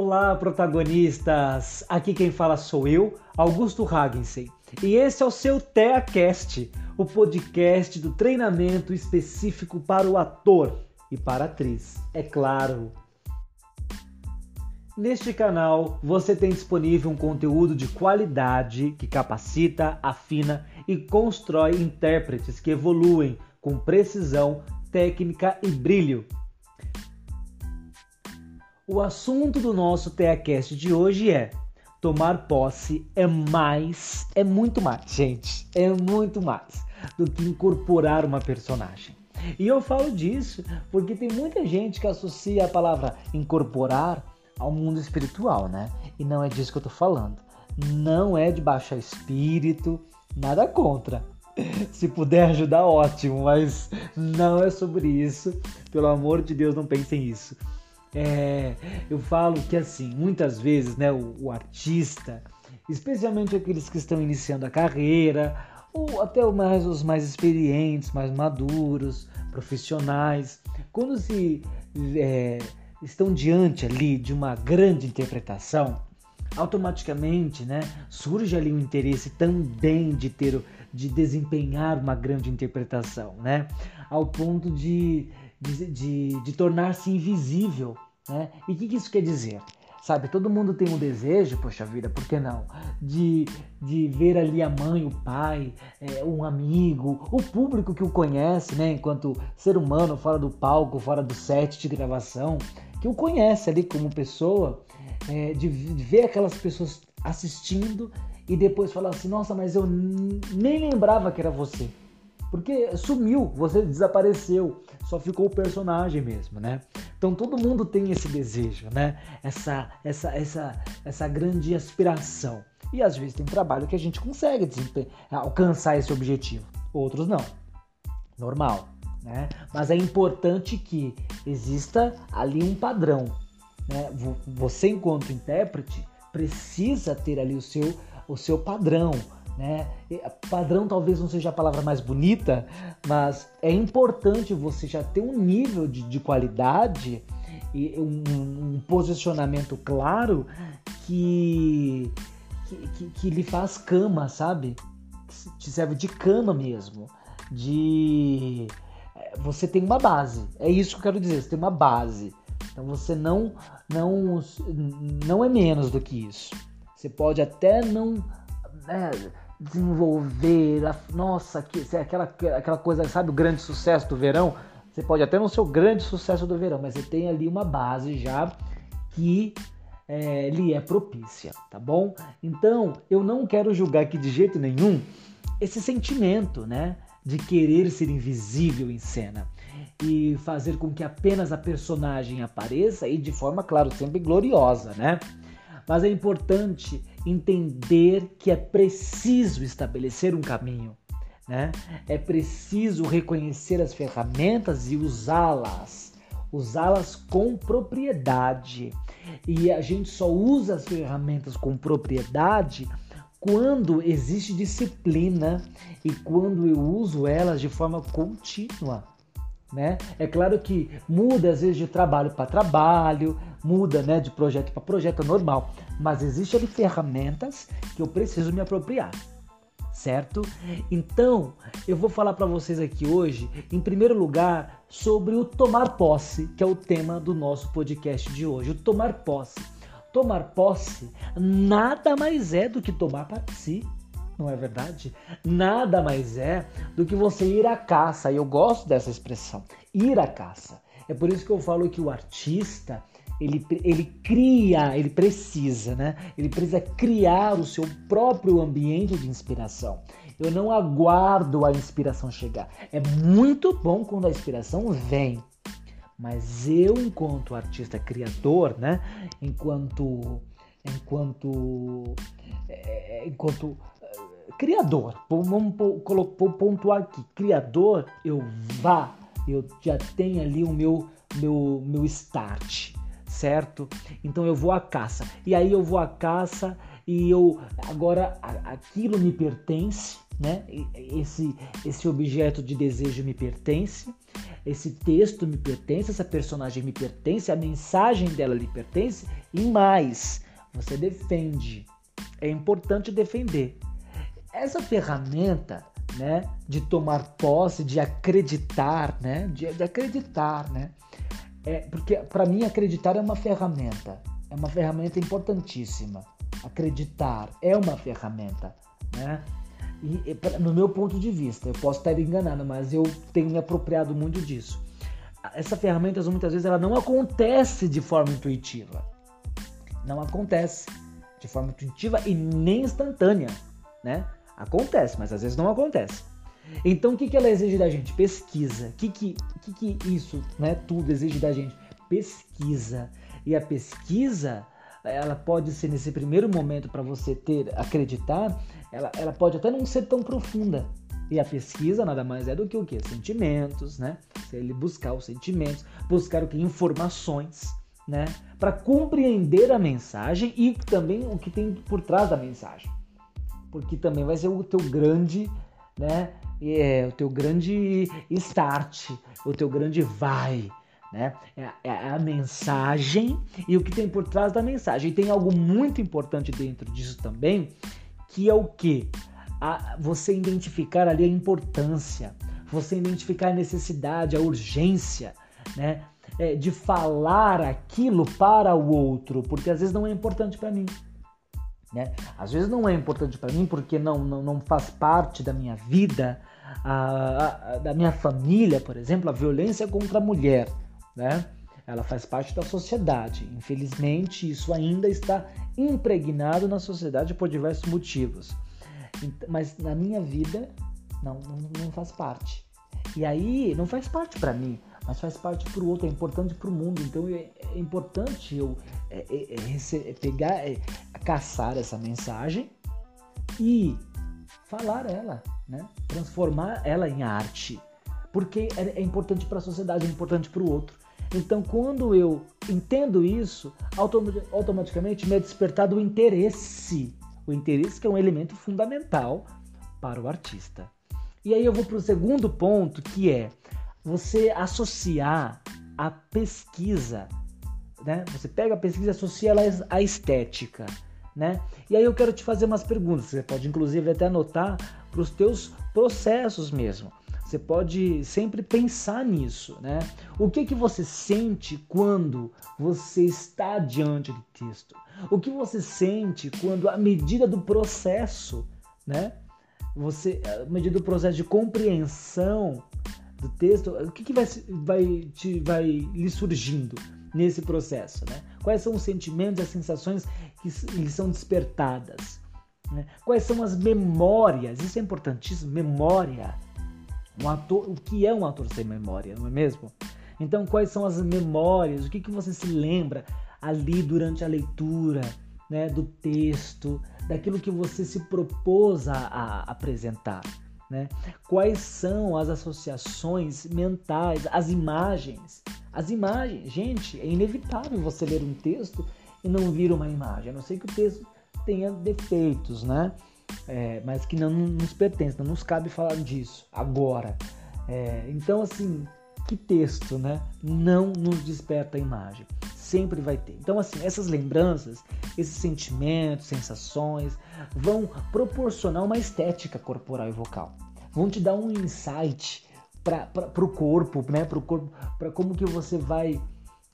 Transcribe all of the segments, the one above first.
Olá, protagonistas! Aqui quem fala sou eu, Augusto Hagensen, e esse é o seu TeaCast, o podcast do treinamento específico para o ator e para a atriz, é claro. Neste canal você tem disponível um conteúdo de qualidade que capacita, afina e constrói intérpretes que evoluem com precisão, técnica e brilho o assunto do nosso TeaCast de hoje é tomar posse é mais, é muito mais, gente, é muito mais do que incorporar uma personagem. E eu falo disso porque tem muita gente que associa a palavra incorporar ao mundo espiritual, né? E não é disso que eu tô falando. Não é de baixar espírito, nada contra. Se puder ajudar, ótimo, mas não é sobre isso. Pelo amor de Deus, não pensem isso. É, eu falo que assim, muitas vezes, né, o, o, artista, especialmente aqueles que estão iniciando a carreira, ou até mais, os mais experientes, mais maduros, profissionais, quando se é, estão diante ali de uma grande interpretação, automaticamente, né, surge ali um interesse também de ter, de desempenhar uma grande interpretação, né, ao ponto de de, de, de tornar-se invisível. Né? E o que, que isso quer dizer? Sabe, todo mundo tem um desejo, poxa vida, por que não? De, de ver ali a mãe, o pai, é, um amigo, o público que o conhece, né? Enquanto ser humano, fora do palco, fora do set de gravação, que o conhece ali como pessoa, é, de, de ver aquelas pessoas assistindo e depois falar assim: nossa, mas eu nem lembrava que era você. Porque sumiu, você desapareceu, só ficou o personagem mesmo, né? Então todo mundo tem esse desejo, né? Essa, essa, essa, essa grande aspiração. E às vezes tem trabalho que a gente consegue alcançar esse objetivo, outros não. Normal, né? Mas é importante que exista ali um padrão. Né? Você, enquanto intérprete, precisa ter ali o seu, o seu padrão, né? Padrão talvez não seja a palavra mais bonita, mas é importante você já ter um nível de, de qualidade e um, um, posicionamento claro que, que, que, que lhe faz cama, sabe? Que te serve de cama mesmo. De é, você tem uma base. É isso que eu quero dizer. Você tem uma base. Então você não não não é menos do que isso. Você pode até não né, desenvolver, nossa, que, é aquela, aquela coisa, sabe, o grande sucesso do verão? Você pode até não ser o grande sucesso do verão, mas você tem ali uma base já que é, lhe é propícia, tá bom? Então, eu não quero julgar aqui de jeito nenhum esse sentimento, né, de querer ser invisível em cena e fazer com que apenas a personagem apareça e de forma, claro, sempre gloriosa, né? Mas é importante entender que é preciso estabelecer um caminho, né? É preciso reconhecer as ferramentas e usá-las, usá-las com propriedade. E a gente só usa as ferramentas com propriedade quando existe disciplina e quando eu uso elas de forma contínua. Né? É claro que muda às vezes de trabalho para trabalho, muda né, de projeto para projeto, é normal, mas existem ferramentas que eu preciso me apropriar, certo? Então, eu vou falar para vocês aqui hoje, em primeiro lugar, sobre o tomar posse, que é o tema do nosso podcast de hoje. O tomar posse. Tomar posse nada mais é do que tomar para si não é verdade? Nada mais é do que você ir à caça, e eu gosto dessa expressão, ir à caça. É por isso que eu falo que o artista, ele, ele cria, ele precisa, né? Ele precisa criar o seu próprio ambiente de inspiração. Eu não aguardo a inspiração chegar. É muito bom quando a inspiração vem. Mas eu, enquanto artista criador, né? Enquanto enquanto é, enquanto criador, vamos pontuar aqui, criador, eu vá, eu já tenho ali o meu, meu, meu start, certo? Então eu vou à caça. E aí eu vou à caça e eu agora aquilo me pertence, né? Esse esse objeto de desejo me pertence. Esse texto me pertence, essa personagem me pertence, a mensagem dela lhe pertence e mais, você defende. É importante defender. Essa ferramenta, né, de tomar posse, de acreditar, né, de, de acreditar, né, é porque para mim acreditar é uma ferramenta, é uma ferramenta importantíssima. Acreditar é uma ferramenta, né? E, no meu ponto de vista, eu posso estar enganado, mas eu tenho me apropriado muito disso. Essa ferramenta muitas vezes ela não acontece de forma intuitiva. Não acontece de forma intuitiva e nem instantânea, né? Acontece, mas às vezes não acontece. Então o que, que ela exige da gente? Pesquisa. O que, que, que, que isso, né? Tudo exige da gente? Pesquisa. E a pesquisa, ela pode ser nesse primeiro momento para você ter, acreditar, ela, ela pode até não ser tão profunda. E a pesquisa nada mais é do que o que? Sentimentos, né? Ele buscar os sentimentos, buscar o que? Informações, né? Para compreender a mensagem e também o que tem por trás da mensagem. Porque também vai ser o teu grande, né? É, o teu grande start, o teu grande vai, né? É, é, a mensagem e o que tem por trás da mensagem. E tem algo muito importante dentro disso também, que é o que? você identificar ali a importância, você identificar a necessidade, a urgência, né? É, de falar aquilo para o outro, porque às vezes não é importante para mim. Né? Às vezes não é importante para mim porque não, não, não faz parte da minha vida, a, a, da minha família, por exemplo, a violência contra a mulher. Né? Ela faz parte da sociedade. Infelizmente, isso ainda está impregnado na sociedade por diversos motivos. Mas na minha vida, não, não, não faz parte. E aí, não faz parte para mim, mas faz parte para o outro, é importante para o mundo. Então é, é importante eu é, é, é, é pegar, é, caçar essa mensagem e falar ela, né? transformar ela em arte. Porque é, importante para a sociedade, é importante para o outro. Então, quando eu entendo isso, automaticamente me é despertado o interesse. O interesse que é um elemento fundamental para o artista. E aí eu vou para o segundo ponto, que é você associar a pesquisa, né? Você pega a pesquisa associa ela à estética, né? E aí eu quero te fazer umas perguntas. Você pode inclusive até anotar para os teus processos mesmo. Você pode sempre pensar nisso, né? O que que você sente quando você está diante do texto? O que você sente quando a medida do processo, né? Você, a medida do processo de compreensão do texto, o que, que vai, vai, te, vai lhe surgindo nesse processo, né? Quais são os sentimentos e as sensações que lhe são despertadas? Né? Quais são as memórias? Isso é importantíssimo, memória um ator, o que é um ator sem memória, não é mesmo? Então, quais são as memórias? O que, que você se lembra ali durante a leitura né, do texto, daquilo que você se propôs a, a apresentar? Né? Quais são as associações mentais, as imagens? As imagens, gente, é inevitável você ler um texto e não vir uma imagem, a não ser que o texto tenha defeitos, né? é, mas que não nos pertence, não nos cabe falar disso agora. É, então, assim, que texto, né? Não nos desperta a imagem. Sempre vai ter. Então, assim, essas lembranças, esses sentimentos, sensações, vão proporcionar uma estética corporal e vocal. Vão te dar um insight para o corpo, né? Para o corpo, para como que você vai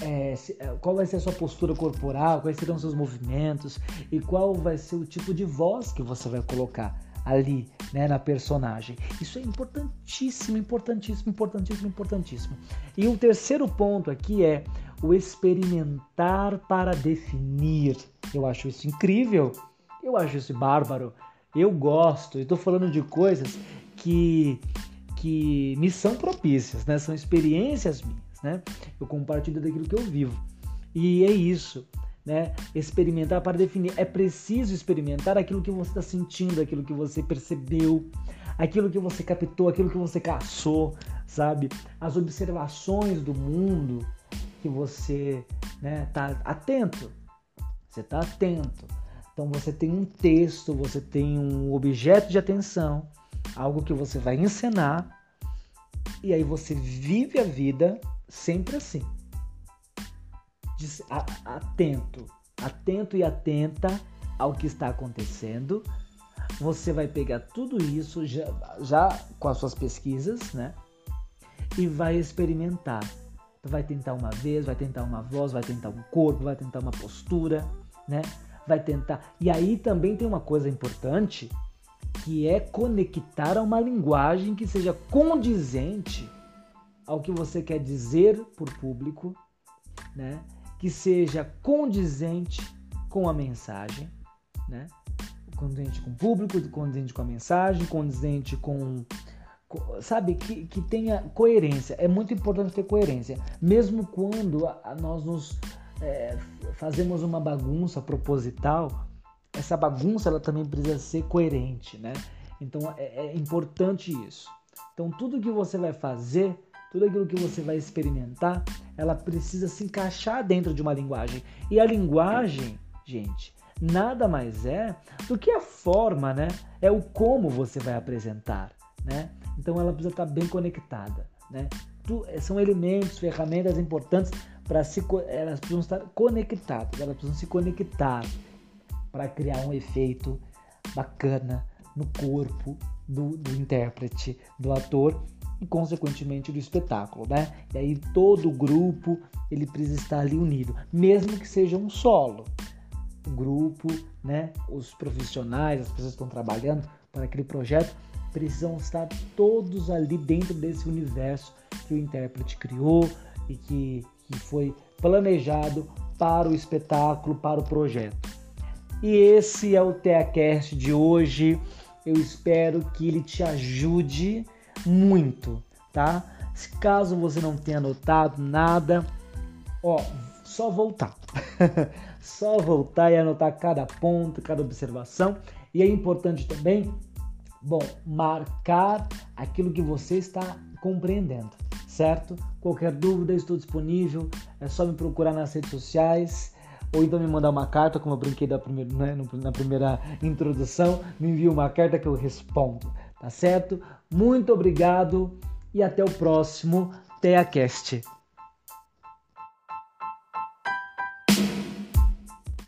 é, é, qual vai ser a sua postura corporal, quais serão os seus movimentos e qual vai ser o tipo de voz que você vai colocar ali, né, na personagem. Isso é importantíssimo, importantíssimo, importantíssimo, importantíssimo. E o terceiro ponto aqui é o experimentar para definir. Eu acho isso incrível, eu acho isso bárbaro, eu gosto, estou falando de coisas que, que me são propícias, né? são experiências minhas né? Eu compartilho daquilo que eu vivo. E é isso, né? Experimentar para definir. É preciso experimentar aquilo que você está sentindo, aquilo que você percebeu, aquilo que você captou, aquilo que você caçou, sabe? As observações do mundo que você né, tá atento. Você está atento. Então você tem um texto, você tem um objeto de atenção, algo que você vai encenar E aí você vive a vida sempre assim. Atento, atento e atenta ao que está acontecendo. Você vai pegar tudo isso já, já com as suas pesquisas, né? E vai experimentar. Vai tentar uma vez, vai tentar uma voz, vai tentar um corpo, vai tentar uma postura, né? Vai tentar. E aí também tem uma coisa importante que é conectar a uma linguagem que seja condizente ao que você quer dizer por público, né? Que seja condizente com a mensagem, né? Condizente com o público, condizente com a mensagem, condizente com sabe que, que tenha coerência é muito importante ter coerência mesmo quando a, a nós nos é, fazemos uma bagunça proposital essa bagunça ela também precisa ser coerente, né? Então é, é importante isso. Então tudo que você vai fazer, tudo aquilo que você vai experimentar, ela precisa se encaixar dentro de uma linguagem. E a linguagem, gente, nada mais é do que a forma, né? É o como você vai apresentar, né? Então ela precisa estar bem conectada, né? São elementos, ferramentas importantes para se elas precisam estar conectadas, elas precisam se conectar para criar um efeito bacana no corpo do, do intérprete, do ator e consequentemente do espetáculo, né? E aí todo o grupo ele precisa estar ali unido, mesmo que seja um solo. O grupo, né? Os profissionais, as pessoas que estão trabalhando para aquele projeto precisam estar todos ali dentro desse universo que o intérprete criou e que, que foi planejado para o espetáculo, para o projeto. E esse é o TeaCast de hoje. Eu espero que ele te ajude muito, tá? Caso você não tenha anotado nada, ó, só voltar. só voltar e anotar cada ponto, cada observação. E é importante também, bom, marcar aquilo que você está compreendendo, certo? Qualquer dúvida, estou disponível. É só me procurar nas redes sociais ou então me mandar uma carta, como eu brinquei da primeira, né, na primeira introdução, me envia uma carta que eu respondo, tá certo? Muito obrigado e até o próximo TeaCast.